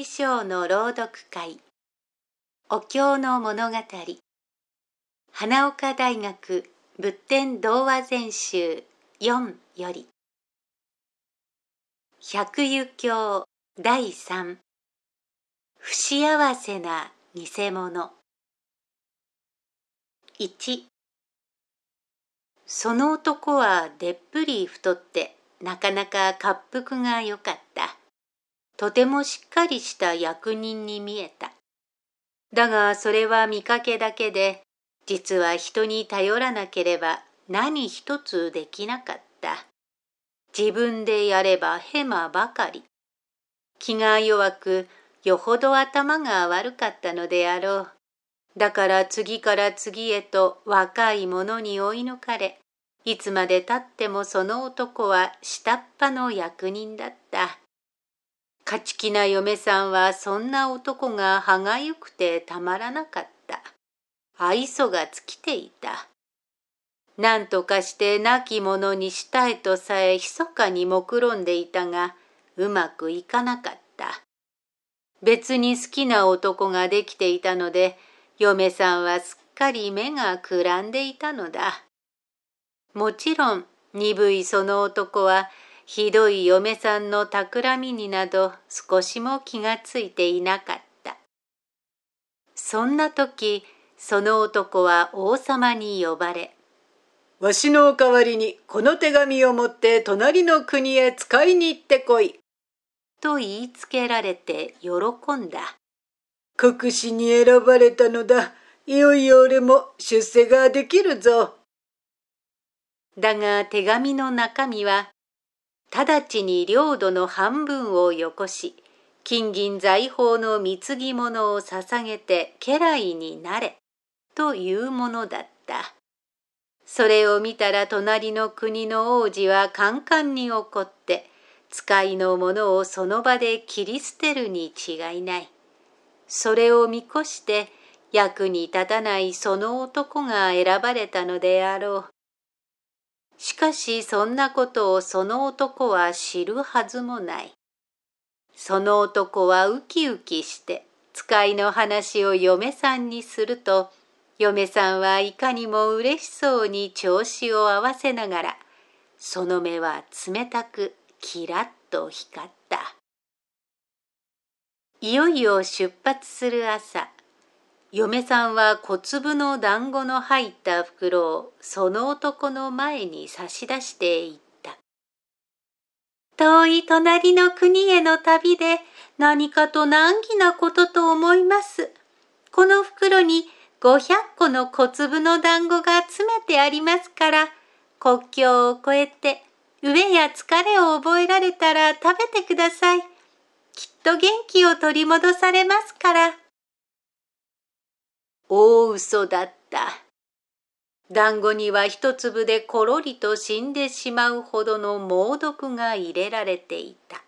七章の朗読会。お経の物語。花岡大学仏典童話全集4より。百湯経第三。不幸せな偽物。1その男はでっぷり太ってなかなか滑腹がよかった。とてもしっかりした役人に見えた。だがそれは見かけだけで、実は人に頼らなければ何一つできなかった。自分でやればヘマばかり。気が弱く、よほど頭が悪かったのであろう。だから次から次へと若い者に追い抜かれ、いつまでたってもその男は下っ端の役人だった。勝ち気な嫁さんはそんな男が歯がゆくてたまらなかった。愛想が尽きていた。何とかして亡き者にしたいとさえ密かに目論んでいたが、うまくいかなかった。別に好きな男ができていたので、嫁さんはすっかり目がくらんでいたのだ。もちろん鈍いその男はひどい嫁さんの企みになど少しも気がついていなかった。そんな時、その男は王様に呼ばれ、わしの代わりにこの手紙を持って隣の国へ使いに行ってこい。と言いつけられて喜んだ。国士に選ばれたのだ。いよいよ俺も出世ができるぞ。だが手紙の中身は直ちに領土の半分をよこし、金銀財宝の貢ぎ物を捧げて家来になれ、というものだった。それを見たら隣の国の王子はカンカンに怒って、使いの者をその場で切り捨てるに違いない。それを見越して役に立たないその男が選ばれたのであろう。しかしそんなことをその男は知るはずもない。その男はウキウキして使いの話を嫁さんにすると、嫁さんはいかにも嬉しそうに調子を合わせながら、その目は冷たくキラッと光った。いよいよ出発する朝、嫁さんは小粒の団子の入った袋をその男の前に差し出していった。遠い隣の国への旅で何かと難儀なことと思います。この袋に500個の小粒の団子が詰めてありますから、国境を越えて飢えや疲れを覚えられたら食べてください。きっと元気を取り戻されますから。大嘘だった。団子には一粒でころりと死んでしまうほどの猛毒が入れられていた。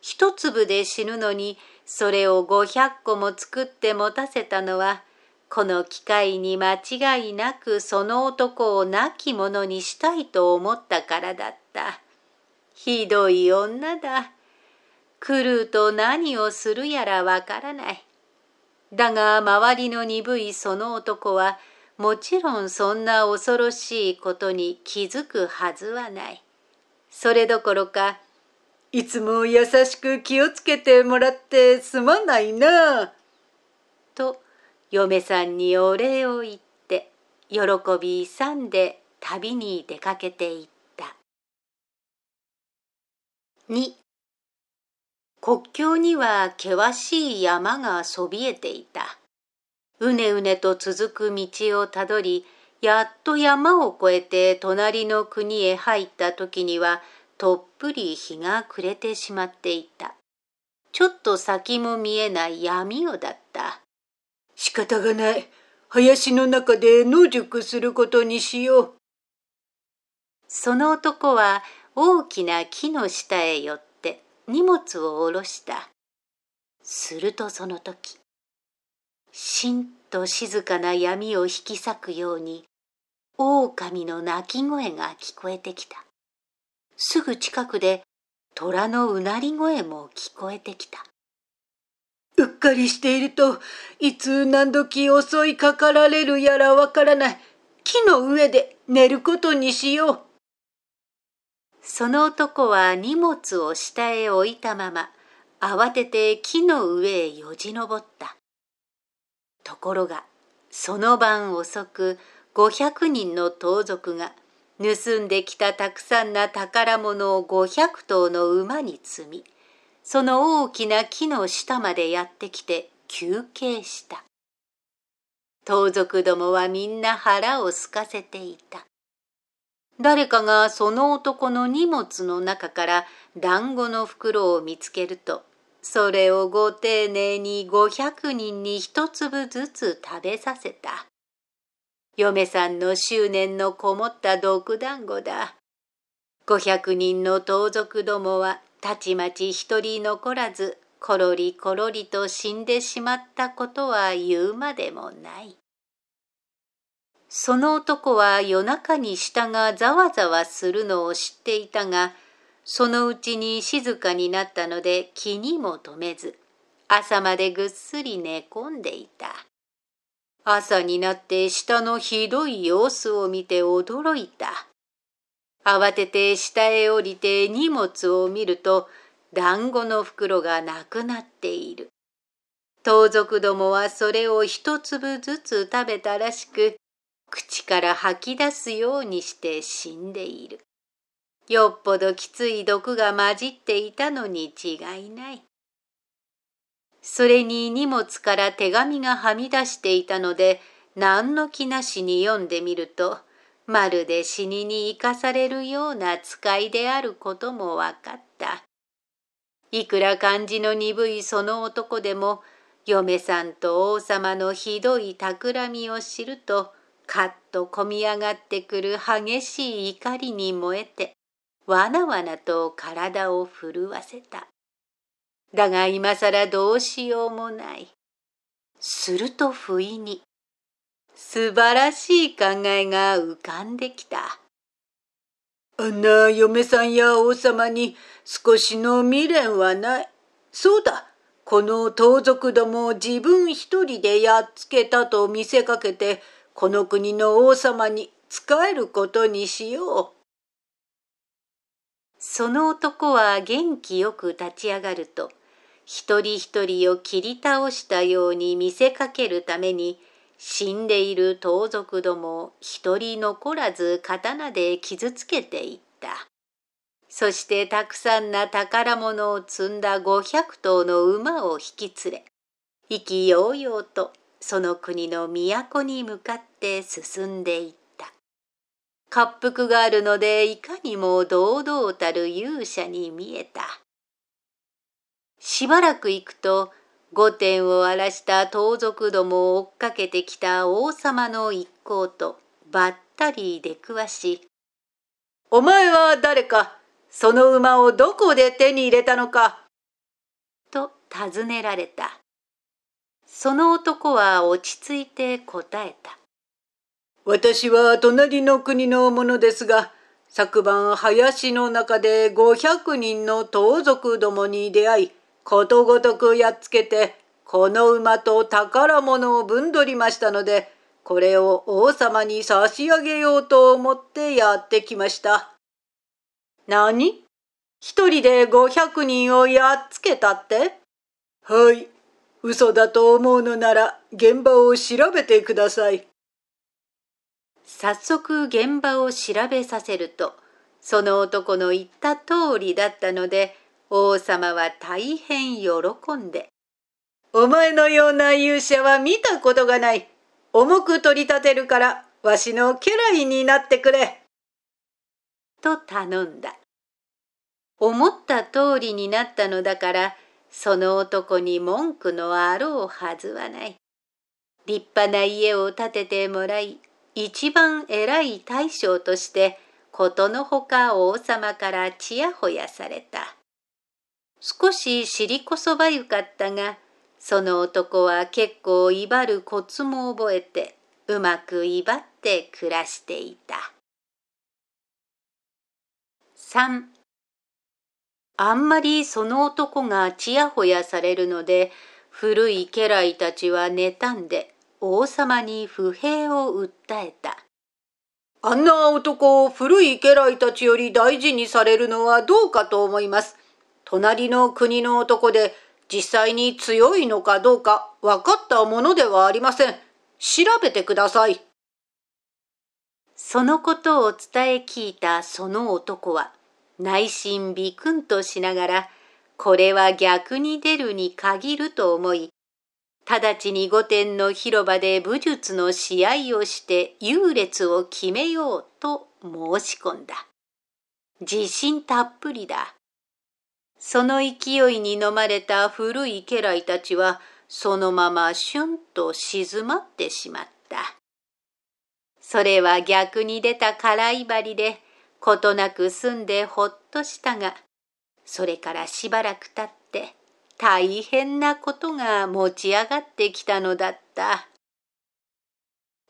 一粒で死ぬのにそれを五百個も作って持たせたのはこの機会に間違いなくその男を亡き者にしたいと思ったからだった。ひどい女だ。来ると何をするやらわからない。だが周りの鈍いその男はもちろんそんな恐ろしいことに気づくはずはない。それどころか、いつも優しく気をつけてもらってすまないな。と嫁さんにお礼を言って喜び勇んで旅に出かけていった。2国境には険しい山がそびえていた。うねうねと続く道をたどり、やっと山を越えて隣の国へ入った時には、とっぷり日が暮れてしまっていた。ちょっと先も見えない闇夜だった。仕方がない。林の中で野宿することにしよう。その男は大きな木の下へ寄って荷物を下ろした。するとその時、しんと静かな闇を引き裂くように、狼の鳴き声が聞こえてきた。すぐ近くで虎のうなり声も聞こえてきた。うっかりしているといつ何時襲いかかられるやらわからない木の上で寝ることにしよう。その男は荷物を下へ置いたまま慌てて木の上へよじ登った。ところがその晩遅く500人の盗賊が盗んできたたくさんな宝物を500頭の馬に積みその大きな木の下までやってきて休憩した。盗賊どもはみんな腹を空かせていた。誰かがその男の荷物の中から団子の袋を見つけると、それをご丁寧に500人に一粒ずつ食べさせた。嫁さんの執念のこもった毒団子だ。500人の盗賊どもはたちまち一人残らずころりころりと死んでしまったことは言うまでもない。その男は夜中に下がざわざわするのを知っていたが、そのうちに静かになったので気にも留めず、朝までぐっすり寝込んでいた。朝になって下のひどい様子を見て驚いた。慌てて下へ降りて荷物を見ると団子の袋がなくなっている。盗賊どもはそれを一粒ずつ食べたらしく、口から吐き出すようにして死んでいる。よっぽどきつい毒が混じっていたのに違いない。それに荷物から手紙がはみ出していたので、何の気なしに読んでみると、まるで死にに生かされるような使いであることもわかった。いくら感じの鈍いその男でも、嫁さんと王様のひどい企みを知ると、かっとこみ上がってくる激しい怒りに燃えて、わなわなと体を震わせた。だが今さらどうしようもない。すると不意に、素晴らしい考えが浮かんできた。あんな嫁さんや王様に少しの未練はない。そうだ、この盗賊どもを自分一人でやっつけたと見せかけて、この国の王様に仕えることにしよう。その男は元気よく立ち上がると、一人一人を切り倒したように見せかけるために、死んでいる盗賊どもを一人残らず刀で傷つけていった。そしてたくさんな宝物を積んだ五百頭の馬を引き連れ、意気揚々とその国の都に向かって進んでいった。滑腹があるのでいかにも堂々たる勇者に見えた。しばらく行くと御殿を荒らした盗賊どもを追っかけてきた王様の一行とばったり出くわし、お前は誰か、その馬をどこで手に入れたのか？と尋ねられた。その男は落ち着いて答えた。私は隣の国の者ですが、昨晩林の中で500人の盗賊どもに出会い、ことごとくやっつけて、この馬と宝物を分取りましたので、これを王様に差し上げようと思ってやってきました。何？一人で500人をやっつけたって？はい。嘘だと思うのなら現場を調べてください。早速現場を調べさせると、その男の言った通りだったので、王様は大変喜んで、お前のような勇者は見たことがない。重く取り立てるから、わしの家来になってくれ。と頼んだ。思った通りになったのだから、その男に文句のあろうはずはない。立派な家を建ててもらい、一番偉い大将として、ことのほか王様からちやほやされた。少し尻こそばゆかったが、その男は結構威張るコツも覚えて、うまく威張って暮らしていた。3あんまりその男がちやほやされるので、古い家来たちは妬んで王様に不平を訴えた。あんな男を古い家来たちより大事にされるのはどうかと思います。隣の国の男で実際に強いのかどうか分かったものではありません。調べてください。そのことを伝え聞いたその男は内心ビクンとしながらこれは逆に出るに限ると思い直ちに御殿の広場で武術の試合をして優劣を決めようと申し込んだ。自信たっぷりだ。その勢いに飲まれた古い家来たちはそのままシュンと静まってしまった。それは逆に出た辛い針でことなく済んでほっとしたが、それからしばらくたって大変なことが持ち上がってきたのだった。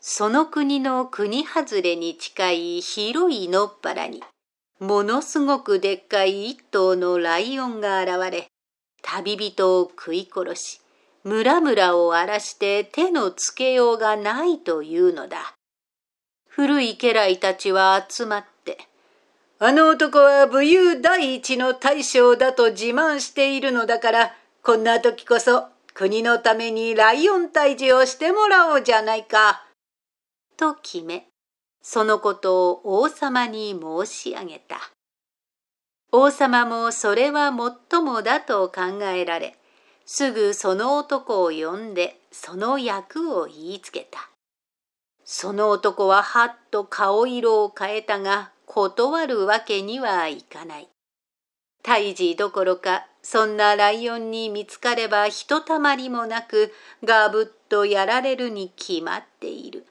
その国の国外れに近い広い野っ原に、ものすごくでっかい一頭のライオンが現れ、旅人を食い殺し、村々を荒らして手のつけようがないというのだ。古い家来たちは集まって、あの男は武勇第一の大将だと自慢しているのだから、こんな時こそ国のためにライオン退治をしてもらおうじゃないか。と決め、そのことを王様に申し上げた。王様もそれはもっともだと考えられ、すぐその男を呼んでその役を言いつけた。その男ははっと顔色を変えたが断るわけにはいかない。胎児どころかそんなライオンに見つかればひとたまりもなくガブッとやられるに決まっている。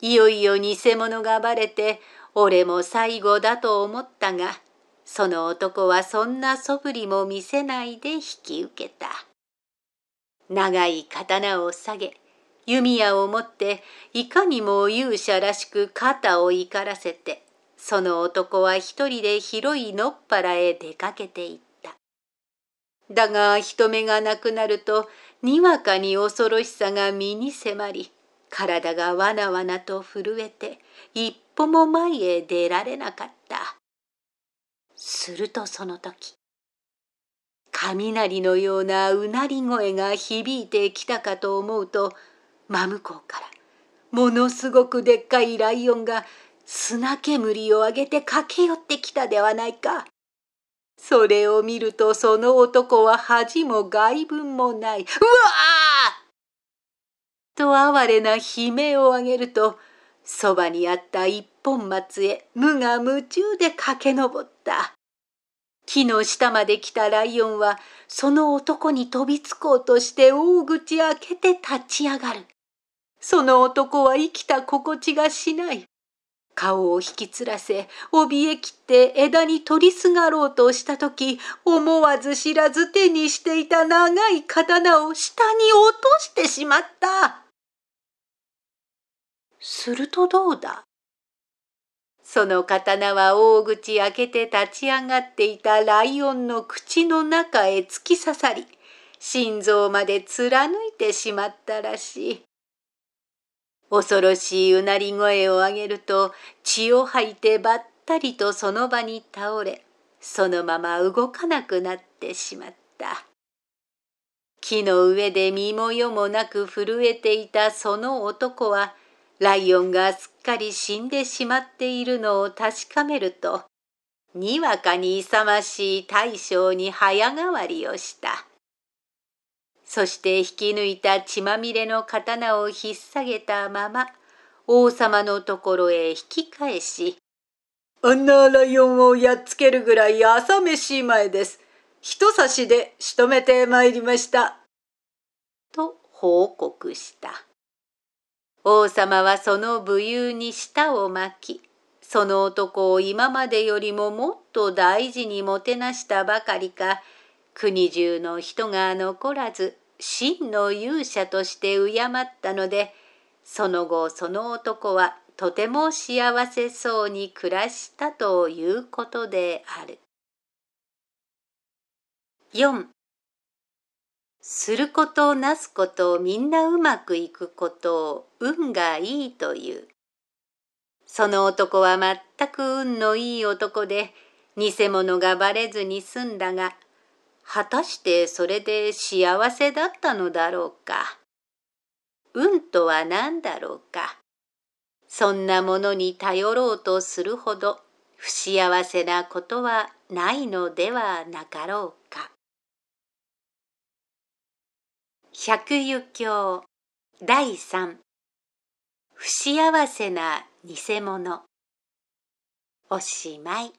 いよいよ偽物がばれて俺も最後だと思ったがその男はそんな素振りも見せないで引き受けた。長い刀を下げ弓矢を持っていかにも勇者らしく肩を怒らせてその男は一人で広い野っ原へ出かけていった。だが人目がなくなるとにわかに恐ろしさが身に迫り体がわなわなと震えて一歩も前へ出られなかった。するとその時雷のようなうなり声が響いてきたかと思うと真向こうからものすごくでっかいライオンが砂煙を上げて駆け寄ってきたではないか。それを見るとその男は恥も外聞もない。うわと哀れな悲鳴を上げると、そばにあった一本松へ無我夢中で駆け上った。木の下まで来たライオンはその男に飛びつこうとして大口開けて立ち上がる。その男は生きた心地がしない。顔を引きつらせ、怯えきって枝に取りすがろうとしたとき、思わず知らず手にしていた長い刀を下に落としてしまった。するとどうだ？その刀は大口開けて立ち上がっていたライオンの口の中へ突き刺さり、心臓まで貫いてしまったらしい。恐ろしいうなり声を上げると血を吐いてばったりとその場に倒れそのまま動かなくなってしまった木の上で身も世もなく震えていたその男はライオンがすっかり死んでしまっているのを確かめるとにわかに勇ましい大将に早変わりをした。そして引き抜いた血まみれの刀を引っ提げたまま王様のところへ引き返し、あんなライオンをやっつけるぐらい朝飯前です。一差しで仕留めてまいりました。と報告した。王様はその武勇に舌を巻き、その男を今までよりももっと大事にもてなしたばかりか、国中の人が残らず真の勇者として敬ったのでその後その男はとても幸せそうに暮らしたということである。4することなすことみんなうまくいくことを運がいいという。その男は全く運のいい男で偽物がばれずに済んだが果たしてそれで幸せだったのだろうか？運とは何だろうか？そんなものに頼ろうとするほど不幸せなことはないのではなかろうか？百油経第三不幸せな偽物おしまい。